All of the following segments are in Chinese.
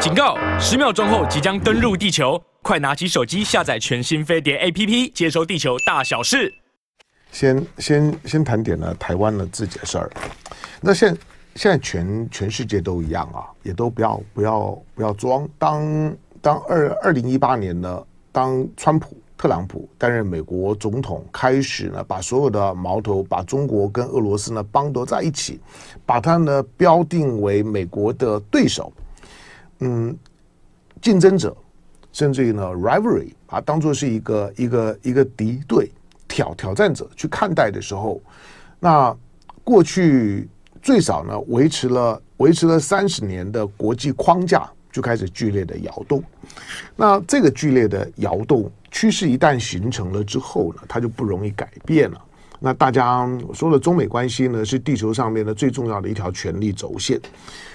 警告！十秒钟后即将登陆地球，快拿起手机下载全新飞碟 APP，接收地球大小事。先先先谈点呢，台湾的自己的事儿。那现现在全全世界都一样啊，也都不要不要不要装。当当二二零一八年呢，当川普。特朗普担任美国总统，开始呢，把所有的矛头把中国跟俄罗斯呢绑斗在一起，把它呢标定为美国的对手，嗯，竞争者，甚至于呢 rivalry，啊当作是一个一个一个敌对挑挑战者去看待的时候，那过去最少呢维持了维持了三十年的国际框架就开始剧烈的摇动，那这个剧烈的摇动。趋势一旦形成了之后呢，它就不容易改变了。那大家说的中美关系呢，是地球上面的最重要的一条权力轴线。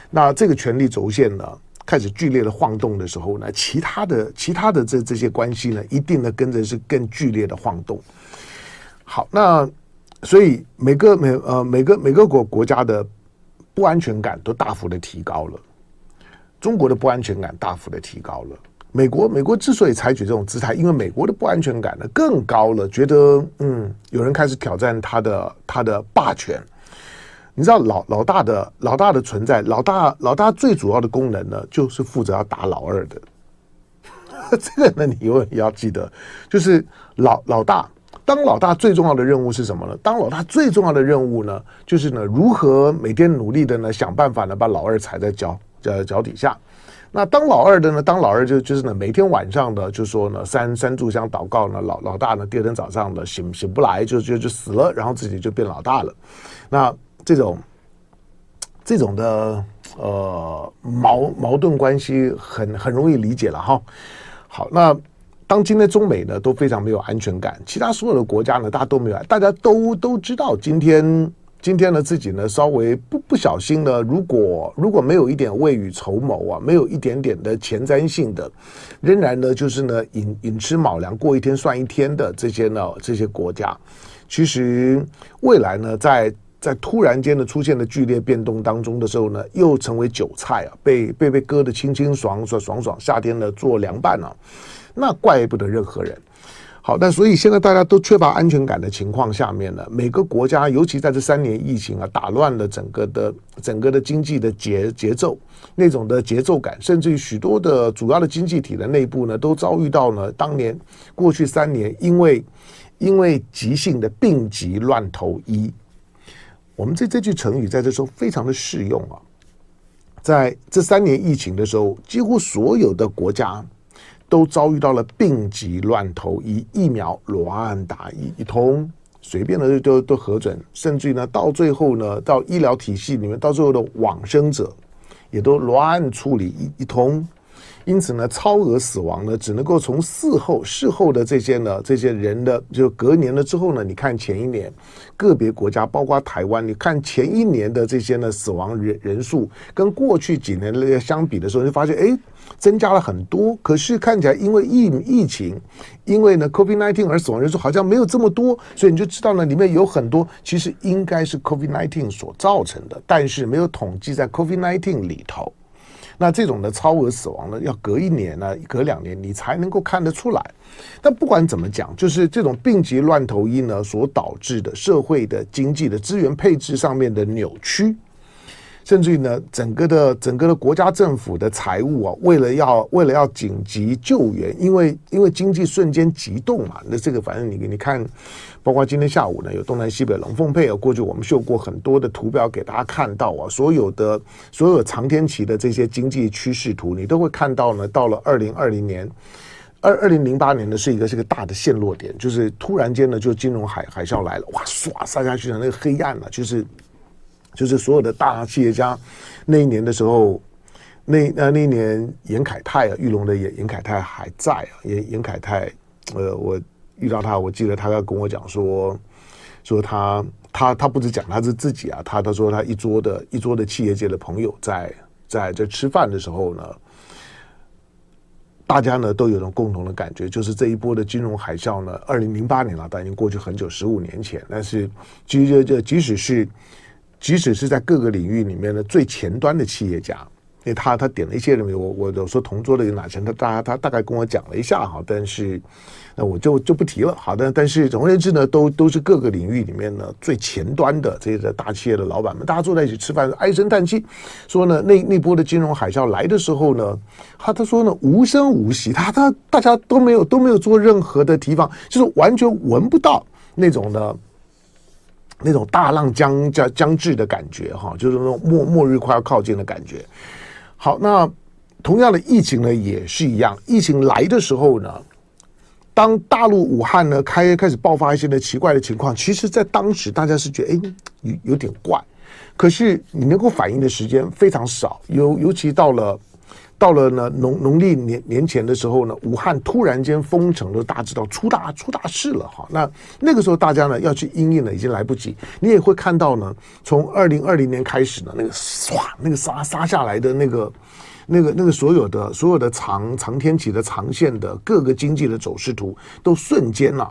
那这个权力轴线呢，开始剧烈的晃动的时候呢，其他的其他的这这些关系呢，一定呢跟着是更剧烈的晃动。好，那所以每个每呃每个每个国国家的不安全感都大幅的提高了，中国的不安全感大幅的提高了。美国，美国之所以采取这种姿态，因为美国的不安全感呢更高了，觉得嗯，有人开始挑战他的他的霸权。你知道老老大的老大的存在，老大老大最主要的功能呢，就是负责要打老二的。这个呢，你永远要记得，就是老老大当老大最重要的任务是什么呢？当老大最重要的任务呢，就是呢，如何每天努力的呢，想办法呢，把老二踩在脚脚脚底下。那当老二的呢？当老二就就是呢，每天晚上的就说呢，三三炷香祷告呢，老老大呢，第二天早上呢，醒醒不来，就就就死了，然后自己就变老大了。那这种这种的呃矛矛盾关系很很容易理解了哈。好，那当今天中美呢都非常没有安全感，其他所有的国家呢，大家都没有，大家都都知道今天。今天呢，自己呢稍微不不小心呢，如果如果没有一点未雨绸缪啊，没有一点点的前瞻性的，仍然呢就是呢寅寅吃卯粮过一天算一天的这些呢这些国家，其实未来呢在在突然间的出现的剧烈变动当中的时候呢，又成为韭菜啊，被被被割得清清爽爽爽爽，夏天呢做凉拌了，那怪不得任何人。好，但所以现在大家都缺乏安全感的情况下面呢，每个国家，尤其在这三年疫情啊，打乱了整个的整个的经济的节节奏，那种的节奏感，甚至于许多的主要的经济体的内部呢，都遭遇到呢，当年过去三年因为因为急性的病急乱投医，我们这这句成语在这时候非常的适用啊，在这三年疫情的时候，几乎所有的国家。都遭遇到了病急乱投医，疫苗乱打一一通，随便的都都都核准，甚至于呢，到最后呢，到医疗体系里面，到最后的往生者也都乱处理一一通。因此呢，超额死亡呢，只能够从事后事后的这些呢，这些人的就隔年了之后呢，你看前一年个别国家，包括台湾，你看前一年的这些呢死亡人人数，跟过去几年的相比的时候，你发现哎，增加了很多。可是看起来因为疫疫情，因为呢 COVID-19 而死亡人数好像没有这么多，所以你就知道呢，里面有很多其实应该是 COVID-19 所造成的，但是没有统计在 COVID-19 里头。那这种的超额死亡呢，要隔一年呢，隔两年你才能够看得出来。但不管怎么讲，就是这种病急乱投医呢，所导致的社会的经济的资源配置上面的扭曲。甚至于呢，整个的整个的国家政府的财务啊，为了要为了要紧急救援，因为因为经济瞬间急动嘛，那这个反正你你看，包括今天下午呢，有东南西北龙凤配啊，过去我们秀过很多的图表给大家看到啊，所有的所有长天期的这些经济趋势图，你都会看到呢，到了二零二零年，二二零零八年呢是一个是个大的陷落点，就是突然间呢就金融海海啸来了，哇唰杀下去的那个黑暗了，就是。就是所有的大企业家，那一年的时候，那那那一年严凯泰啊，玉龙的严严凯泰还在啊，严严凯泰，呃，我遇到他，我记得他要跟我讲说，说他他他不止讲他是自己啊，他他说他一桌的一桌的企业界的朋友在在这吃饭的时候呢，大家呢都有种共同的感觉，就是这一波的金融海啸呢，二零零八年了，但已经过去很久，十五年前，但是其实这即使是。即使是在各个领域里面的最前端的企业家，因为他他点了一些人，我我有时候同桌的有哪些，他大他大概跟我讲了一下哈，但是那我就就不提了。好的，但是总而言之呢，都都是各个领域里面呢最前端的这些大企业的老板们，大家坐在一起吃饭，唉声叹气，说呢那那波的金融海啸来的时候呢，他他说呢无声无息，他他大家都没有都没有做任何的提防，就是完全闻不到那种的。那种大浪将将将至的感觉，哈，就是那种末末日快要靠近的感觉。好，那同样的疫情呢，也是一样。疫情来的时候呢，当大陆武汉呢开开始爆发一些的奇怪的情况，其实，在当时大家是觉得，哎，有有点怪。可是你能够反应的时间非常少，尤尤其到了。到了呢农农历年年前的时候呢，武汉突然间封城了，大家知道出大出大事了哈。那那个时候大家呢要去应应呢已经来不及。你也会看到呢，从二零二零年开始呢，那个唰那个杀杀下来的那个那个那个所有的所有的长长天期的长线的各个经济的走势图都瞬间啊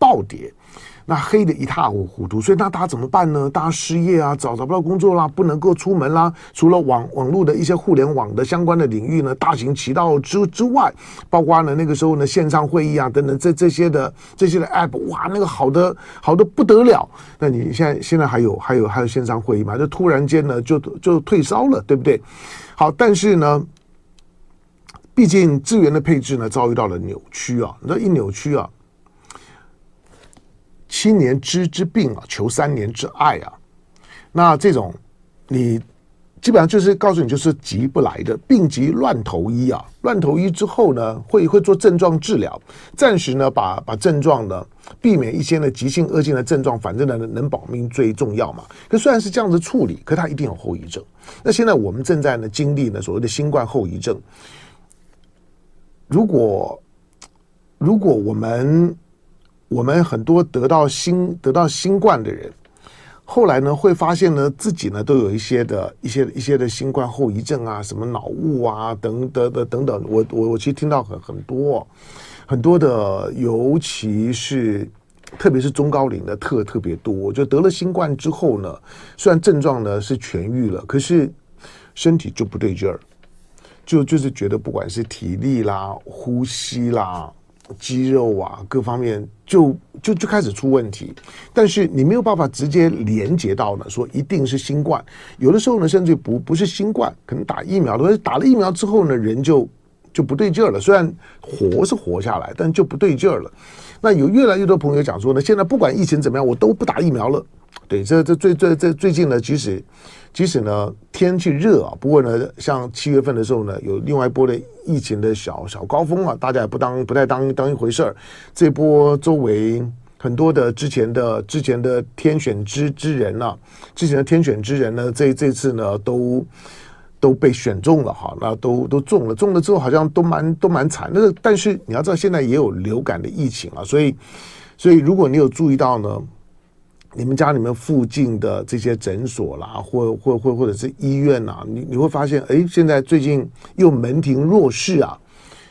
暴跌。那黑的一塌糊涂，所以那大家怎么办呢？大家失业啊，找找不到工作啦，不能够出门啦。除了网网络的一些互联网的相关的领域呢，大行其道之之外，包括呢那个时候呢线上会议啊等等这这些的这些的 app，哇，那个好的好的不得了。那你现在现在还有还有还有线上会议吗？就突然间呢就就退烧了，对不对？好，但是呢，毕竟资源的配置呢遭遇到了扭曲啊，你知道一扭曲啊。七年之之病啊，求三年之爱啊。那这种你基本上就是告诉你，就是急不来的病急乱投医啊。乱投医之后呢，会会做症状治疗，暂时呢把把症状呢避免一些呢急性恶性的症状，反正呢能保命最重要嘛。可虽然是这样子处理，可它一定有后遗症。那现在我们正在呢经历呢所谓的新冠后遗症。如果如果我们我们很多得到新得到新冠的人，后来呢会发现呢自己呢都有一些的一些一些的新冠后遗症啊，什么脑雾啊等等的等等。我我我其实听到很很多很多的，尤其是特别是中高龄的特特别多。就得了新冠之后呢，虽然症状呢是痊愈了，可是身体就不对劲儿，就就是觉得不管是体力啦、呼吸啦。肌肉啊，各方面就就就开始出问题，但是你没有办法直接连接到呢，说一定是新冠。有的时候呢，甚至不不是新冠，可能打疫苗，或者打了疫苗之后呢，人就就不对劲儿了。虽然活是活下来，但就不对劲儿了。那有越来越多朋友讲说呢，现在不管疫情怎么样，我都不打疫苗了。对，这这最最这最近呢，其实。即使呢天气热啊，不过呢，像七月份的时候呢，有另外一波的疫情的小小高峰啊，大家也不当不太当当一回事儿。这波周围很多的之前的之前的天选之之人呢、啊，之前的天选之人呢，这这次呢都都被选中了哈，那都都中了，中了之后好像都蛮都蛮惨。那个但是你要知道，现在也有流感的疫情啊，所以所以如果你有注意到呢。你们家里面附近的这些诊所啦，或或或或者是医院呐，你你会发现，哎，现在最近又门庭若市啊，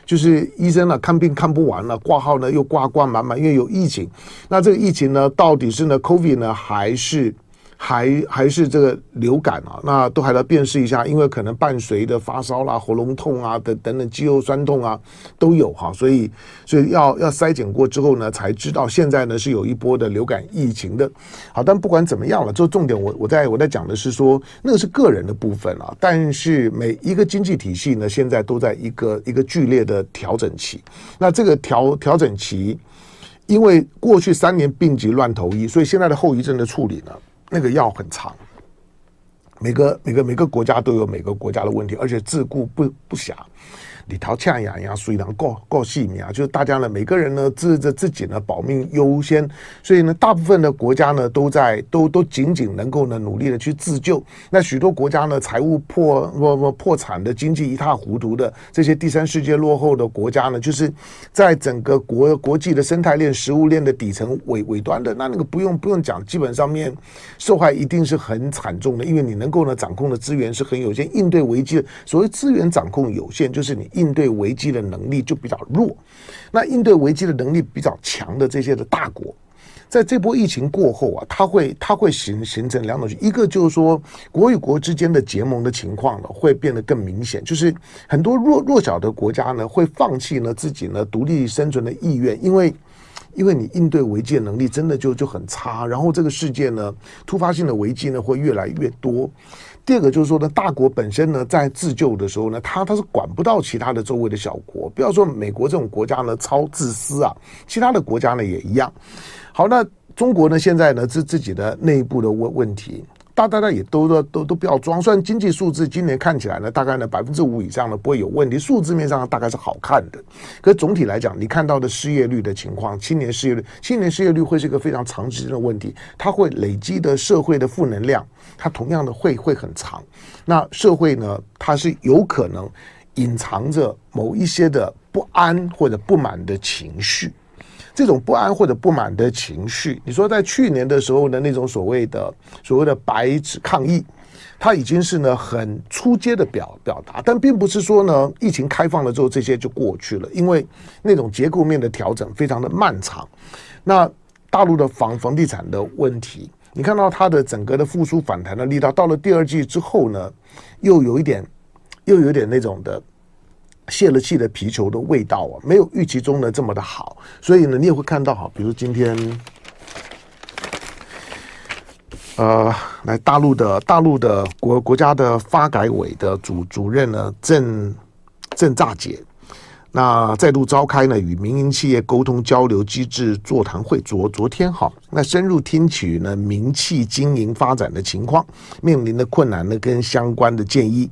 就是医生呢看病看不完了，挂号呢又挂挂满满，因为有疫情。那这个疫情呢，到底是呢 COVID 呢，还是？还还是这个流感啊，那都还要辨识一下，因为可能伴随的发烧啦、喉咙痛啊等等等肌肉酸痛啊都有哈，所以所以要要筛检过之后呢，才知道现在呢是有一波的流感疫情的。好，但不管怎么样了，就重点我我在我在讲的是说，那个是个人的部分啊，但是每一个经济体系呢，现在都在一个一个剧烈的调整期。那这个调调整期，因为过去三年病急乱投医，所以现在的后遗症的处理呢。那个药很长，每个每个每个国家都有每个国家的问题，而且自顾不不暇。你逃呛呀呀，所以呢，够够细密啊！就是大家呢，每个人呢，自着自己呢，保命优先。所以呢，大部分的国家呢，都在都都仅仅能够呢，努力的去自救。那许多国家呢，财务破不不破产的，经济一塌糊涂的这些第三世界落后的国家呢，就是在整个国国际的生态链、食物链的底层尾尾端的，那那个不用不用讲，基本上面受害一定是很惨重的，因为你能够呢掌控的资源是很有限，应对危机的所谓资源掌控有限，就是你。应对危机的能力就比较弱，那应对危机的能力比较强的这些的大国，在这波疫情过后啊，它会它会形形成两种，一个就是说国与国之间的结盟的情况呢，会变得更明显，就是很多弱弱小的国家呢，会放弃了自己呢独立生存的意愿，因为因为你应对危机的能力真的就就很差，然后这个世界呢，突发性的危机呢会越来越多。第二个就是说呢，大国本身呢，在自救的时候呢，他他是管不到其他的周围的小国。不要说美国这种国家呢，超自私啊，其他的国家呢也一样。好，那中国呢，现在呢，是自己的内部的问问题。大大家也都都都都不要装，虽然经济数字今年看起来呢，大概呢百分之五以上呢不会有问题，数字面上大概是好看的。可是总体来讲，你看到的失业率的情况，青年失业率，青年失业率会是一个非常长时间的问题，它会累积的社会的负能量，它同样的会会很长。那社会呢，它是有可能隐藏着某一些的不安或者不满的情绪。这种不安或者不满的情绪，你说在去年的时候的那种所谓的所谓的白纸抗议，它已经是呢很初阶的表表达，但并不是说呢疫情开放了之后这些就过去了，因为那种结构面的调整非常的漫长。那大陆的房房地产的问题，你看到它的整个的复苏反弹的力道，到了第二季之后呢，又有一点又有点那种的。泄了气的皮球的味道啊，没有预期中的这么的好，所以呢，你也会看到哈，比如今天，呃，来大陆的大陆的国国家的发改委的主主任呢，郑郑乍洁，那再度召开呢与民营企业沟通交流机制座谈会，昨昨天哈，那深入听取呢民企经营发展的情况，面临的困难呢跟相关的建议。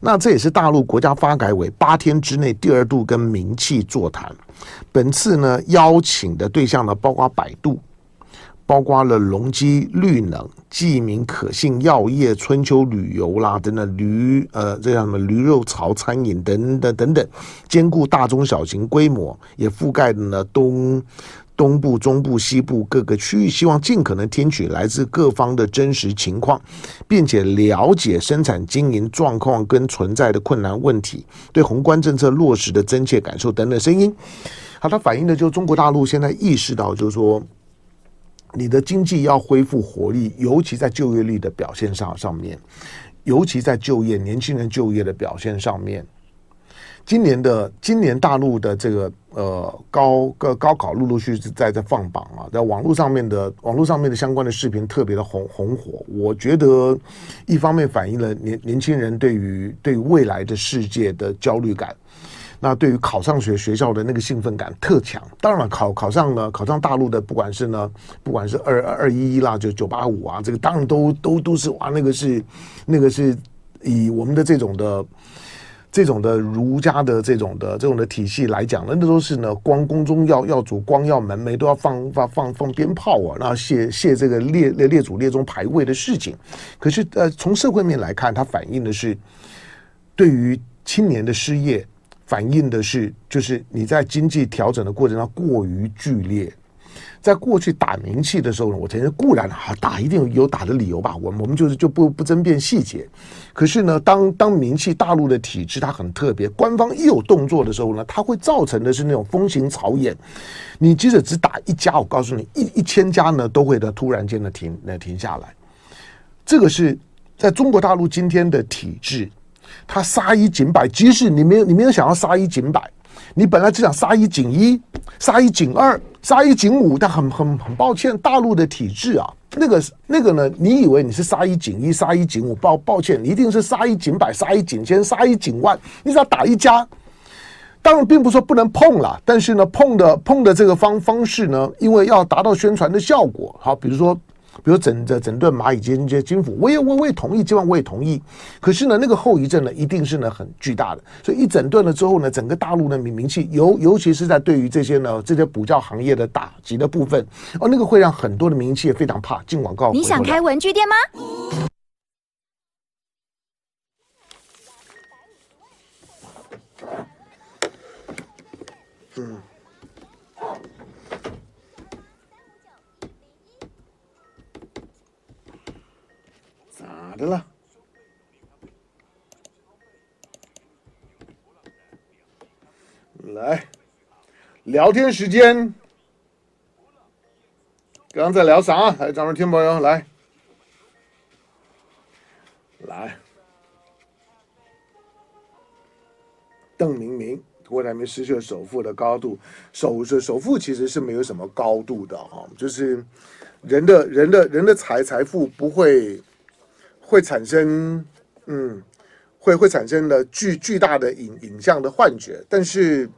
那这也是大陆国家发改委八天之内第二度跟民企座谈，本次呢邀请的对象呢包括百度，包括了隆基绿能、记名可信药业、春秋旅游啦等等驴呃这样什么驴肉槽餐饮等等等等，兼顾大中小型规模，也覆盖的呢东。东部、中部、西部各个区域，希望尽可能听取来自各方的真实情况，并且了解生产经营状况跟存在的困难问题，对宏观政策落实的真切感受等等声音。好，它反映的就是中国大陆现在意识到，就是说你的经济要恢复活力，尤其在就业率的表现上上面，尤其在就业年轻人就业的表现上面。今年的今年大陆的这个呃高个高考陆陆续续在在放榜啊，在网络上面的网络上面的相关的视频特别的红红火。我觉得一方面反映了年年轻人对于对未来的世界的焦虑感，那对于考上学学校的那个兴奋感特强。当然了，考考上了考上大陆的，不管是呢不管是二二一一啦，就九八五啊，这个当然都都都是哇，那个是那个是以我们的这种的。这种的儒家的这种的这种的体系来讲，那那都是呢，光宫中要要主光耀门楣都要放放放放鞭炮啊，然后谢谢这个列列列祖列宗牌位的事情。可是呃，从社会面来看，它反映的是对于青年的失业，反映的是就是你在经济调整的过程中过于剧烈。在过去打名气的时候呢，我承认固然啊打一定有打的理由吧，我们我们就是就不不争辩细节。可是呢，当当名气大陆的体制它很特别，官方一有动作的时候呢，它会造成的是那种风行草偃。你即使只打一家，我告诉你，一一千家呢都会的突然间的停那停下来。这个是在中国大陆今天的体制，它杀一儆百，即使你没有你没有想要杀一儆百。你本来只想杀一儆一，杀一儆二，杀一儆五，但很很很抱歉，大陆的体制啊，那个那个呢，你以为你是杀一儆一，杀一儆五，抱抱歉，你一定是杀一儆百，杀一儆千，杀一儆万，你只要打一家，当然并不是说不能碰了，但是呢，碰的碰的这个方方式呢，因为要达到宣传的效果，好，比如说。比如整这整顿蚂蚁金金金府，我也我我也同意，今晚我也同意。可是呢，那个后遗症呢，一定是呢很巨大的。所以一整顿了之后呢，整个大陆的名名气，尤尤其是在对于这些呢这些补教行业的打击的部分，哦，那个会让很多的名气也非常怕。进广告，你想开文具店吗？嗯。咋的了？来，聊天时间，刚刚在聊啥？来，咱们听朋友来，来，邓明明，郭台铭失去了首富的高度，首是首富其实是没有什么高度的哈，就是人的人的人的财财富不会会产生嗯。会会产生了巨巨大的影影像的幻觉，但是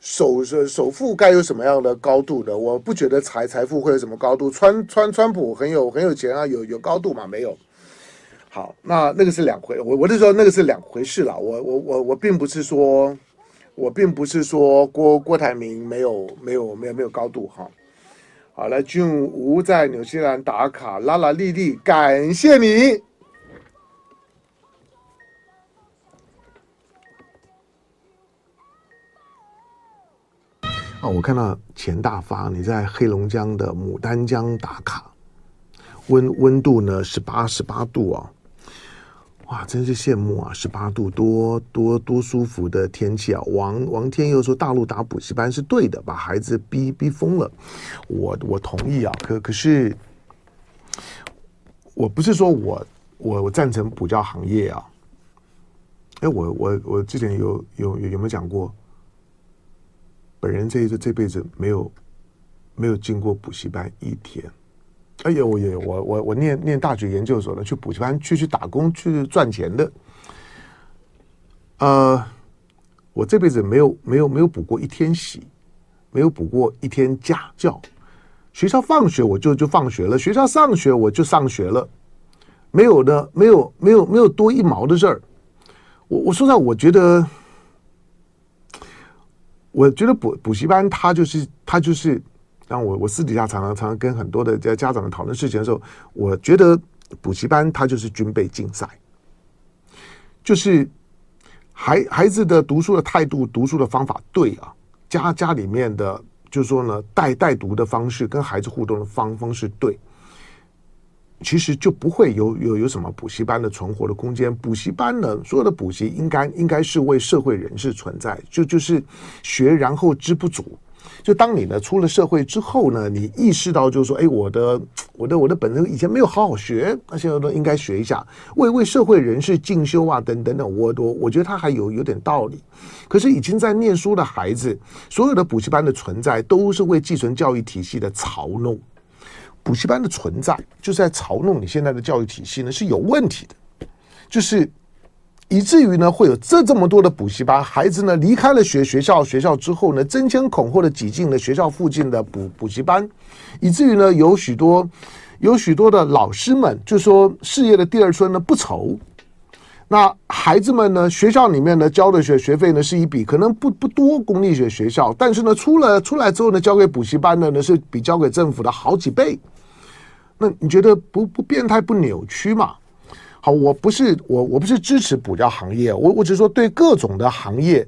首首富该有什么样的高度的？我不觉得财财富会有什么高度。川川川普很有很有钱啊，有有高度吗？没有。好，那那个是两回，我我是说那个是两回事了。我我我我并不是说，我并不是说郭郭台铭没有没有没有没有高度哈。好，了俊吴在纽西兰打卡，拉拉丽丽，感谢你。哦，我看到钱大发，你在黑龙江的牡丹江打卡，温温度呢是八十八度啊，哇，真是羡慕啊！十八度多多多舒服的天气啊！王王天佑说大陆打补习班是对的，把孩子逼逼疯了，我我同意啊，可可是我不是说我我我赞成补教行业啊，哎，我我我之前有有有有没有讲过？本人这一这辈子没有没有进过补习班一天，哎呦，我也我我我念念大学研究所的，去补习班去去打工去赚钱的，呃，我这辈子没有没有没有补过一天习，没有补过一天家教，学校放学我就就放学了，学校上学我就上学了，没有的，没有没有没有多一毛的事儿，我我说实话，我觉得。我觉得补补习班，他就是他就是，让我我私底下常常常常跟很多的家家长们讨论事情的时候，我觉得补习班它就是军备竞赛，就是孩孩子的读书的态度、读书的方法对啊，家家里面的就是说呢，带带读的方式跟孩子互动的方方式对。其实就不会有有有什么补习班的存活的空间。补习班呢，所有的补习应该应该是为社会人士存在，就就是学然后知不足。就当你呢出了社会之后呢，你意识到就是说，哎，我的我的我的本身以前没有好好学，那现在都应该学一下，为为社会人士进修啊，等等等。我我我觉得他还有有点道理。可是已经在念书的孩子，所有的补习班的存在都是为寄存教育体系的嘲弄。补习班的存在，就是在嘲弄你现在的教育体系呢，是有问题的，就是以至于呢，会有这这么多的补习班，孩子呢离开了学学校学校之后呢，争先恐后的挤进了学校附近的补补习班，以至于呢，有许多有许多的老师们就说事业的第二春呢不愁，那孩子们呢，学校里面呢交的学学费呢是一笔可能不不多公立学学校，但是呢出了出来之后呢，交给补习班的呢是比交给政府的好几倍。那你觉得不不变态不扭曲吗？好，我不是我我不是支持补教行业，我我只是说对各种的行业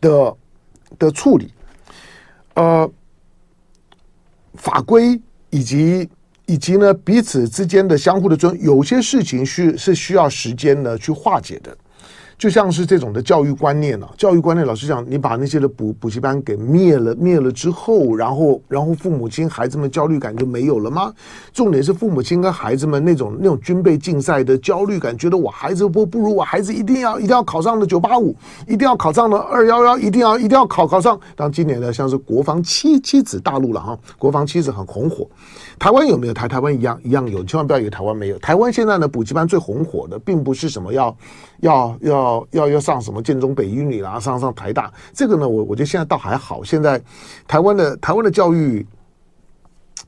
的的处理，呃，法规以及以及呢彼此之间的相互的尊，有些事情是是需要时间呢去化解的。就像是这种的教育观念啊，教育观念，老实讲，你把那些的补补习班给灭了，灭了之后，然后，然后父母亲、孩子们焦虑感就没有了吗？重点是父母亲跟孩子们那种那种军备竞赛的焦虑感，觉得我孩子不不如我孩子，一定要一定要考上的九八五，一定要考上的二幺幺，一定要一定要考考上。当今年呢，像是国防七七子大陆了哈，国防七子很红火。台湾有没有台？台湾一样一样有，千万不要以为台湾没有。台湾现在呢，补习班最红火的，并不是什么要要要要要上什么建中北一女啦，上上台大。这个呢，我我觉得现在倒还好。现在台湾的台湾的教育，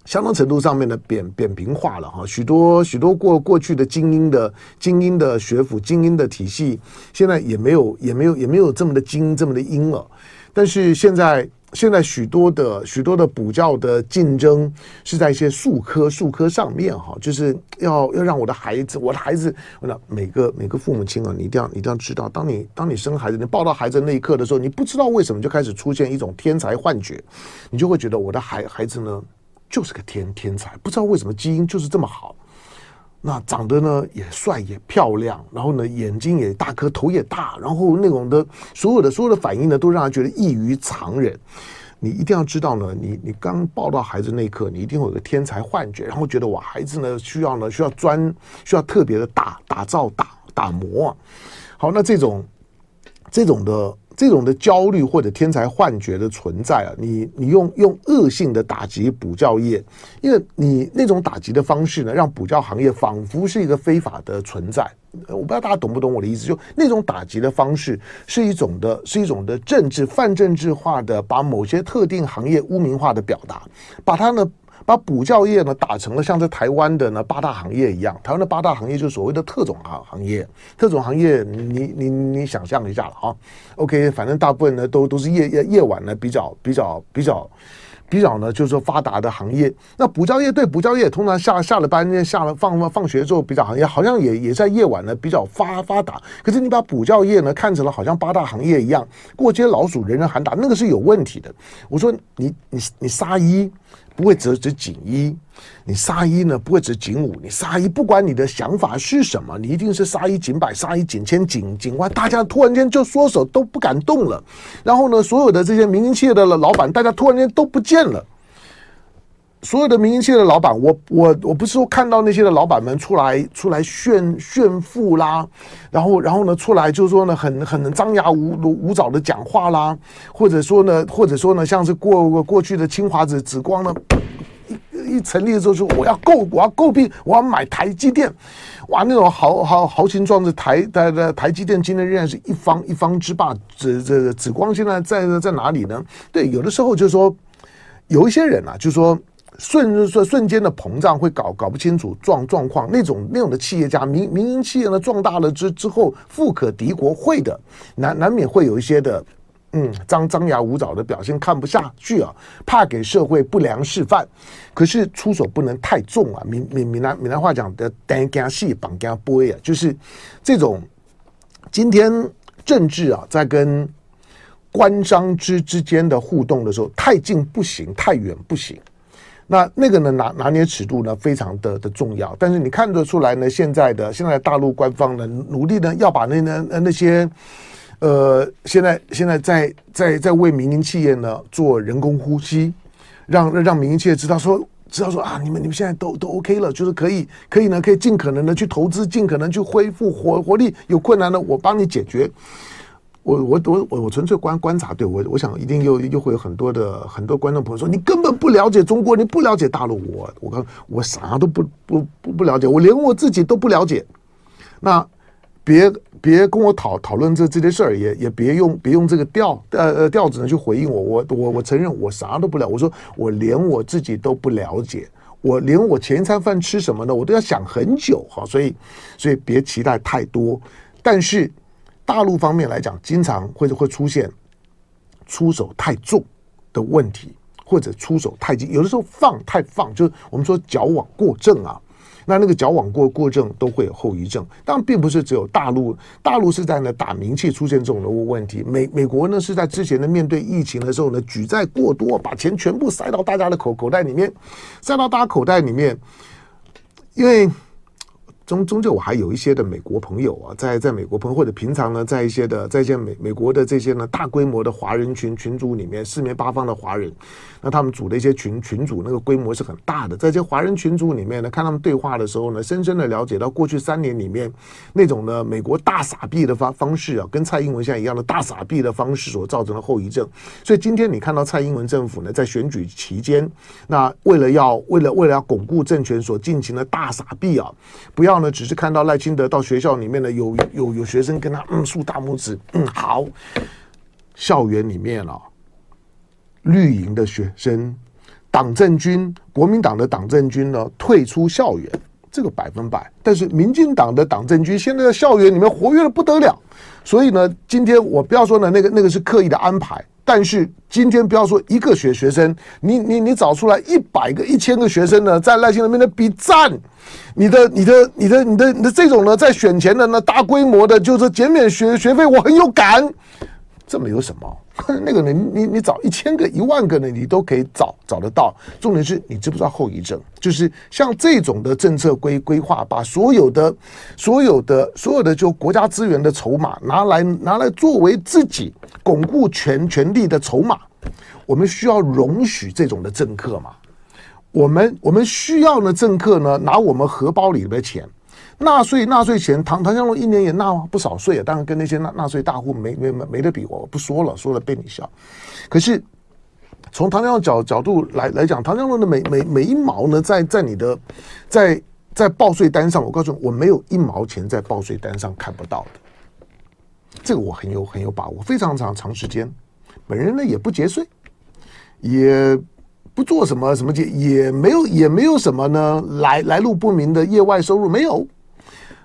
相当程度上面的扁扁平化了哈。许多许多过过去的精英的精英的学府、精英的体系，现在也没有也没有也没有这么的精这么的英了。但是现在。现在许多的许多的补教的竞争是在一些术科术科上面哈，就是要要让我的孩子，我的孩子，那每个每个父母亲啊，你一定要一定要知道，当你当你生孩子，你抱到孩子那一刻的时候，你不知道为什么就开始出现一种天才幻觉，你就会觉得我的孩孩子呢就是个天天才，不知道为什么基因就是这么好。那长得呢也帅也漂亮，然后呢眼睛也大颗，头也大，然后那种的所有的所有的反应呢都让他觉得异于常人。你一定要知道呢，你你刚抱到孩子那一刻，你一定会有个天才幻觉，然后觉得我孩子呢需要呢需要专需要特别的打打造打打磨。好，那这种这种的。这种的焦虑或者天才幻觉的存在啊，你你用用恶性的打击补教业，因为你那种打击的方式呢，让补教行业仿佛是一个非法的存在。我不知道大家懂不懂我的意思，就那种打击的方式是一种的，是一种的政治泛政治化的，把某些特定行业污名化的表达，把它呢。把补教业呢打成了像在台湾的呢八大行业一样，台湾的八大行业就是所谓的特种行行业，特种行业你你你想象一下了啊，OK，反正大部分呢都都是夜夜夜晚呢比较比较比较比较呢就是说发达的行业。那补教业对补教业通常下下了班下了放放学之后比较行业好像也也在夜晚呢比较发发达。可是你把补教业呢看成了好像八大行业一样，过街老鼠人人喊打，那个是有问题的。我说你你你杀一。不会只指警一，你杀一呢？不会指警五，你杀一，不管你的想法是什么，你一定是杀一锦百，杀一锦千，锦锦万，大家突然间就缩手都不敢动了。然后呢，所有的这些民营企业的老板，大家突然间都不见了。所有的民营企业的老板，我我我不是说看到那些的老板们出来出来炫炫富啦，然后然后呢出来就是说呢很很张牙舞舞爪的讲话啦，或者说呢或者说呢像是过过去的清华紫紫光呢一一成立的时候说我要购我要购并我要买台积电，哇那种豪豪豪情壮志台的的台积电今天仍然是一方一方之霸，这这紫光现在在在哪里呢？对，有的时候就是说有一些人啊，就是说。瞬瞬瞬间的膨胀会搞搞不清楚状状况，那种那种的企业家民民营企业呢壮大了之之后富可敌国，会的难难免会有一些的嗯张张牙舞爪的表现，看不下去啊，怕给社会不良示范。可是出手不能太重啊，闽闽闽南闽南话讲的单肩细绑肩背啊，就是这种今天政治啊在跟官商之之间的互动的时候，太近不行，太远不行。那那个呢，拿拿捏尺度呢，非常的的重要。但是你看得出来呢，现在的现在大陆官方呢，努力呢要把那那那些，呃，现在现在在在在为民营企业呢做人工呼吸，让让民营企业知道说知道说啊，你们你们现在都都 OK 了，就是可以可以呢，可以尽可能的去投资，尽可能去恢复活活力。有困难的我帮你解决。我我我我我纯粹观观察，对我我想一定又又会有很多的很多观众朋友说，你根本不了解中国，你不了解大陆，我我刚我啥都不不不不了解，我连我自己都不了解。那别别跟我讨讨论这这些事儿，也也别用别用这个调呃呃调子呢去回应我，我我我承认我啥都不了，我说我连我自己都不了解，我连我前一餐饭吃什么呢，我都要想很久哈，所以所以别期待太多，但是。大陆方面来讲，经常会会出现出手太重的问题，或者出手太急，有的时候放太放，就是我们说矫枉过正啊。那那个矫枉过过正都会有后遗症。当然，并不是只有大陆，大陆是在呢打名气出现这种的问题。美美国呢是在之前呢面对疫情的时候呢举债过多，把钱全部塞到大家的口口袋里面，塞到大家口袋里面，因为。终终究我还有一些的美国朋友啊，在在美国朋友或者平常呢，在一些的在一些美美国的这些呢大规模的华人群群组里面，四面八方的华人，那他们组的一些群群组，那个规模是很大的。在这些华人群组里面呢，看他们对话的时候呢，深深的了解到过去三年里面那种呢美国大傻逼的方方式啊，跟蔡英文现在一样的大傻逼的方式所造成的后遗症。所以今天你看到蔡英文政府呢，在选举期间，那为了要为了为了要巩固政权所进行的大傻逼啊，不要。呢，只是看到赖清德到学校里面呢，有有有学生跟他嗯竖大拇指，嗯好。校园里面啊，绿营的学生、党政军、国民党的党政军呢退出校园，这个百分百。但是民进党的党政军现在在校园里面活跃的不得了，所以呢，今天我不要说呢，那个那个是刻意的安排。但是今天不要说一个学学生，你你你找出来一百个、一千个学生呢，在赖清德面前比赞，你的你的你的你的你的这种呢，在选前的呢大规模的，就是减免学学费，我很有感。这没有什么，那个人，你你找一千个、一万个呢，你都可以找找得到。重点是你知不知道后遗症？就是像这种的政策规规划，把所有的、所有的、所有的就国家资源的筹码拿来拿来作为自己巩固权权力的筹码，我们需要容许这种的政客嘛？我们我们需要呢政客呢拿我们荷包里的钱纳税纳税钱，唐唐湘龙一年也纳不少税啊，当然跟那些纳纳税大户没没没没得比，我不说了，说了被你笑。可是从唐湘龙角角度来来讲，唐湘龙的每每每一毛呢，在在你的在在报税单上，我告诉你，我没有一毛钱在报税单上看不到的，这个我很有很有把握，非常长长时间，本人呢也不节税，也。不做什么什么节，也没有也没有什么呢，来来路不明的业外收入没有。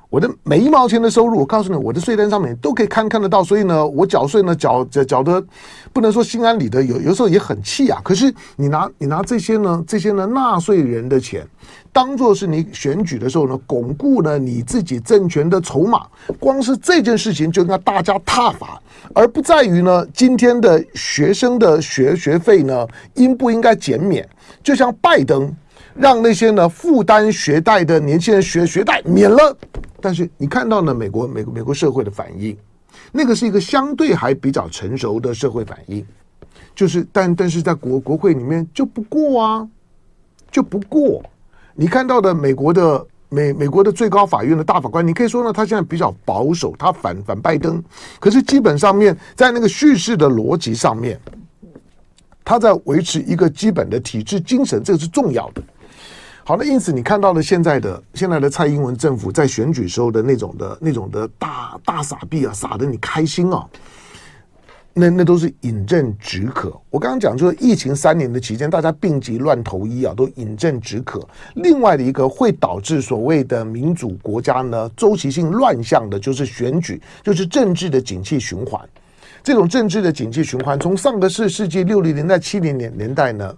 我的每一毛钱的收入，我告诉你，我的税单上面都可以看看得到。所以呢，我缴税呢，缴缴缴的不能说心安理得，有有时候也很气啊。可是你拿你拿这些呢，这些呢纳税人的钱，当做是你选举的时候呢，巩固了你自己政权的筹码。光是这件事情就应该大家踏伐，而不在于呢今天的学生的学学费呢应不应该减免。就像拜登让那些呢负担学贷的年轻人学学贷免了。但是你看到呢，美国美国美国社会的反应，那个是一个相对还比较成熟的社会反应，就是但但是在国国会里面就不过啊，就不过。你看到的美国的美美国的最高法院的大法官，你可以说呢，他现在比较保守，他反反拜登，可是基本上面在那个叙事的逻辑上面，他在维持一个基本的体制精神，这个是重要的。好，那因此你看到了现在的现在的蔡英文政府在选举时候的那种的那种的大大傻逼啊，傻得你开心啊，那那都是饮鸩止渴。我刚刚讲就是疫情三年的期间，大家病急乱投医啊，都饮鸩止渴。另外的一个会导致所谓的民主国家呢周期性乱象的，就是选举，就是政治的景气循环。这种政治的景气循环，从上个世世纪六零年代、七零年年代呢。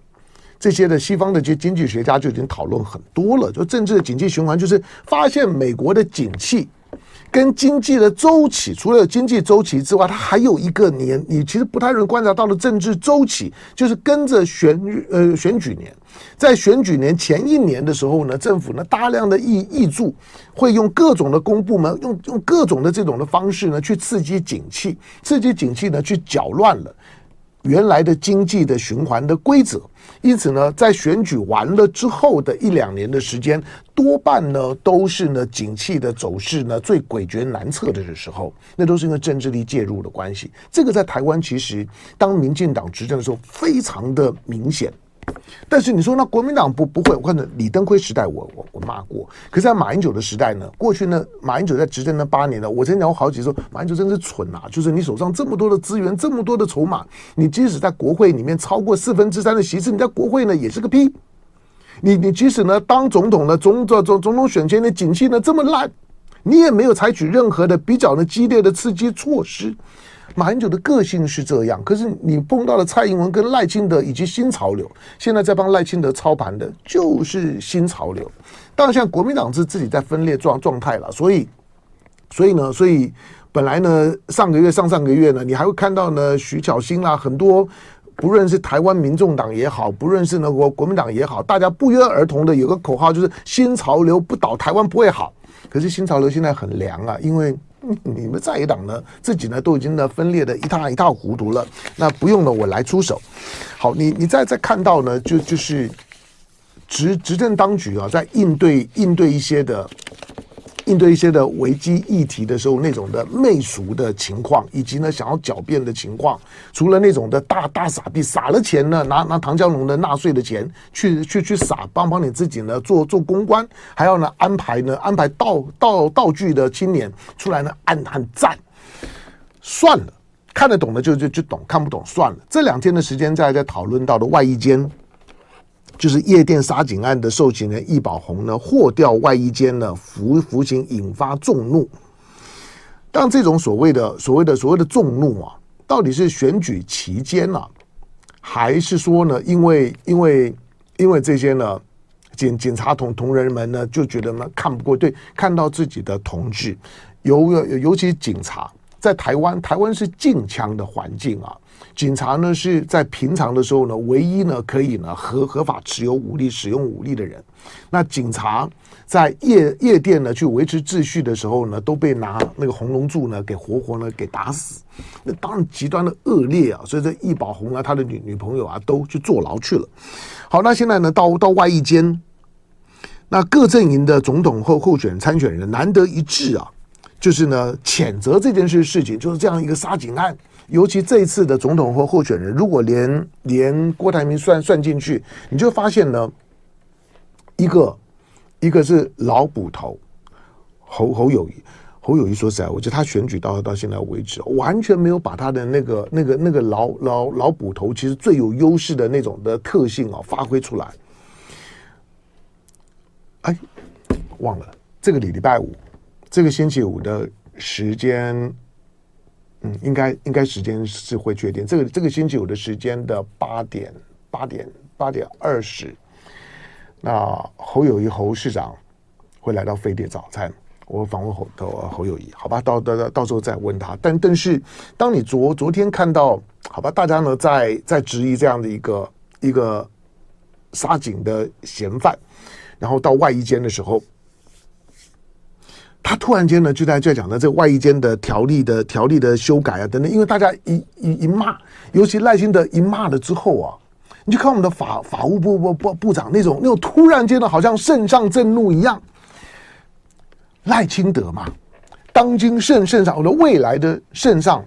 这些的西方的这经济学家就已经讨论很多了，就政治的景气循环，就是发现美国的景气跟经济的周期，除了经济周期之外，它还有一个年，你其实不太容易观察到的政治周期，就是跟着选呃选举年，在选举年前一年的时候呢，政府呢大量的挹挹注，会用各种的公部门用用各种的这种的方式呢去刺激景气，刺激景气呢去搅乱了。原来的经济的循环的规则，因此呢，在选举完了之后的一两年的时间，多半呢都是呢景气的走势呢最诡谲难测的时候，那都是因为政治力介入的关系。这个在台湾其实当民进党执政的时候，非常的明显。但是你说那国民党不不会？我看到李登辉时代我，我我骂过。可是，在马英九的时代呢？过去呢，马英九在执政那八年呢，我曾经讲过好几次，马英九真是蠢啊！就是你手上这么多的资源，这么多的筹码，你即使在国会里面超过四分之三的席次，你在国会呢也是个屁。你你即使呢当总统呢，总总总总统选前的景气呢这么烂，你也没有采取任何的比较的激烈的刺激措施。马英九的个性是这样，可是你碰到了蔡英文跟赖清德以及新潮流，现在在帮赖清德操盘的就是新潮流。当然，现在国民党是自己在分裂状状态了，所以，所以呢，所以本来呢，上个月、上上个月呢，你还会看到呢，徐巧芯啦，很多不论是台湾民众党也好，不论是呢国国民党也好，大家不约而同的有个口号，就是新潮流不倒，台湾不会好。可是新潮流现在很凉啊，因为。你们在野党呢，自己呢都已经呢分裂的一塌一塌糊涂了。那不用了，我来出手。好，你你再再看到呢，就就是执执政当局啊，在应对应对一些的。应对一些的危机议题的时候，那种的媚俗的情况，以及呢想要狡辩的情况，除了那种的大大傻逼撒了钱呢，拿拿唐江龙的纳税的钱去去去撒，帮帮你自己呢做做公关，还要呢安排呢安排道道道具的青年出来呢按按赞，算了，看得懂的就就就懂，看不懂算了。这两天的时间在在讨论到的外衣间。就是夜店杀警案的受刑人易宝红呢，获调外衣间呢服服刑，引发众怒。但这种所谓的所谓的所谓的众怒啊，到底是选举期间呢、啊，还是说呢，因为因为因为这些呢警警察同同仁们呢就觉得呢看不过对，看到自己的同志，尤尤尤其警察在台湾，台湾是禁枪的环境啊。警察呢是在平常的时候呢，唯一呢可以呢合合法持有武力、使用武力的人。那警察在夜夜店呢去维持秩序的时候呢，都被拿那个红龙柱呢给活活呢给打死。那当然极端的恶劣啊！所以这易宝红啊，他的女女朋友啊，都去坐牢去了。好，那现在呢，到到外一间，那各阵营的总统候候选参选人难得一致啊，就是呢谴责这件事事情，就是这样一个杀警案。尤其这一次的总统候候选人，如果连连郭台铭算算进去，你就发现呢，一个一个是老捕头侯侯友谊，侯友谊说实在，我觉得他选举到到现在为止，完全没有把他的那个那个那个老老老捕头其实最有优势的那种的特性啊发挥出来。哎，忘了这个礼礼拜五，这个星期五的时间。嗯，应该应该时间是会确定。这个这个星期五的时间的八点八点八点二十，那侯友谊侯市长会来到飞碟早餐，我访问侯的侯友谊，好吧，到到到到时候再问他。但但是，当你昨昨天看到，好吧，大家呢在在质疑这样的一个一个杀警的嫌犯，然后到外衣间的时候。他突然间呢，就在就在讲的这外衣间的条例的条例的修改啊等等，因为大家一一一骂，尤其赖清德一骂了之后啊，你就看我们的法法务部部部部长那种那种突然间的，好像圣上震怒一样。赖清德嘛，当今圣圣上，我的未来的圣上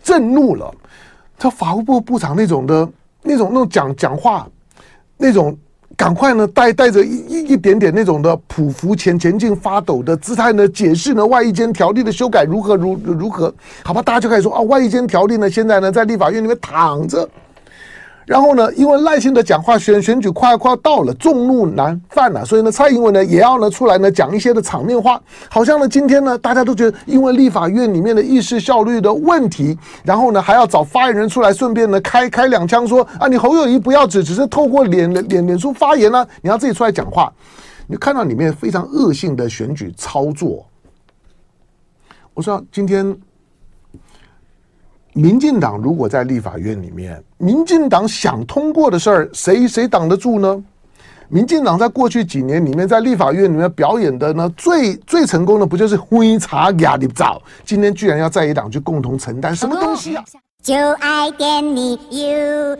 震怒了，他法务部部长那种的那种那种讲讲话那种。赶快呢，带带着一一点点那种的匍匐前前进发抖的姿态呢，解释呢外一间条例的修改如何如如何？好吧，大家就开始说啊，外一间条例呢，现在呢在立法院里面躺着。然后呢，因为赖清德讲话选选举快快到了，众怒难犯了，所以呢，蔡英文呢也要呢出来呢讲一些的场面话，好像呢今天呢大家都觉得，因为立法院里面的议事效率的问题，然后呢还要找发言人出来，顺便呢开开两枪说啊，你侯友谊不要只只是透过脸脸脸书发言呢、你要自己出来讲话，你看到里面非常恶性的选举操作。我说今天。民进党如果在立法院里面，民进党想通过的事儿，谁谁挡得住呢？民进党在过去几年里面，在立法院里面表演的呢，最最成功的不就是灰茶压力早？今天居然要在野党去共同承担，什么东西啊？就爱点你 UFO。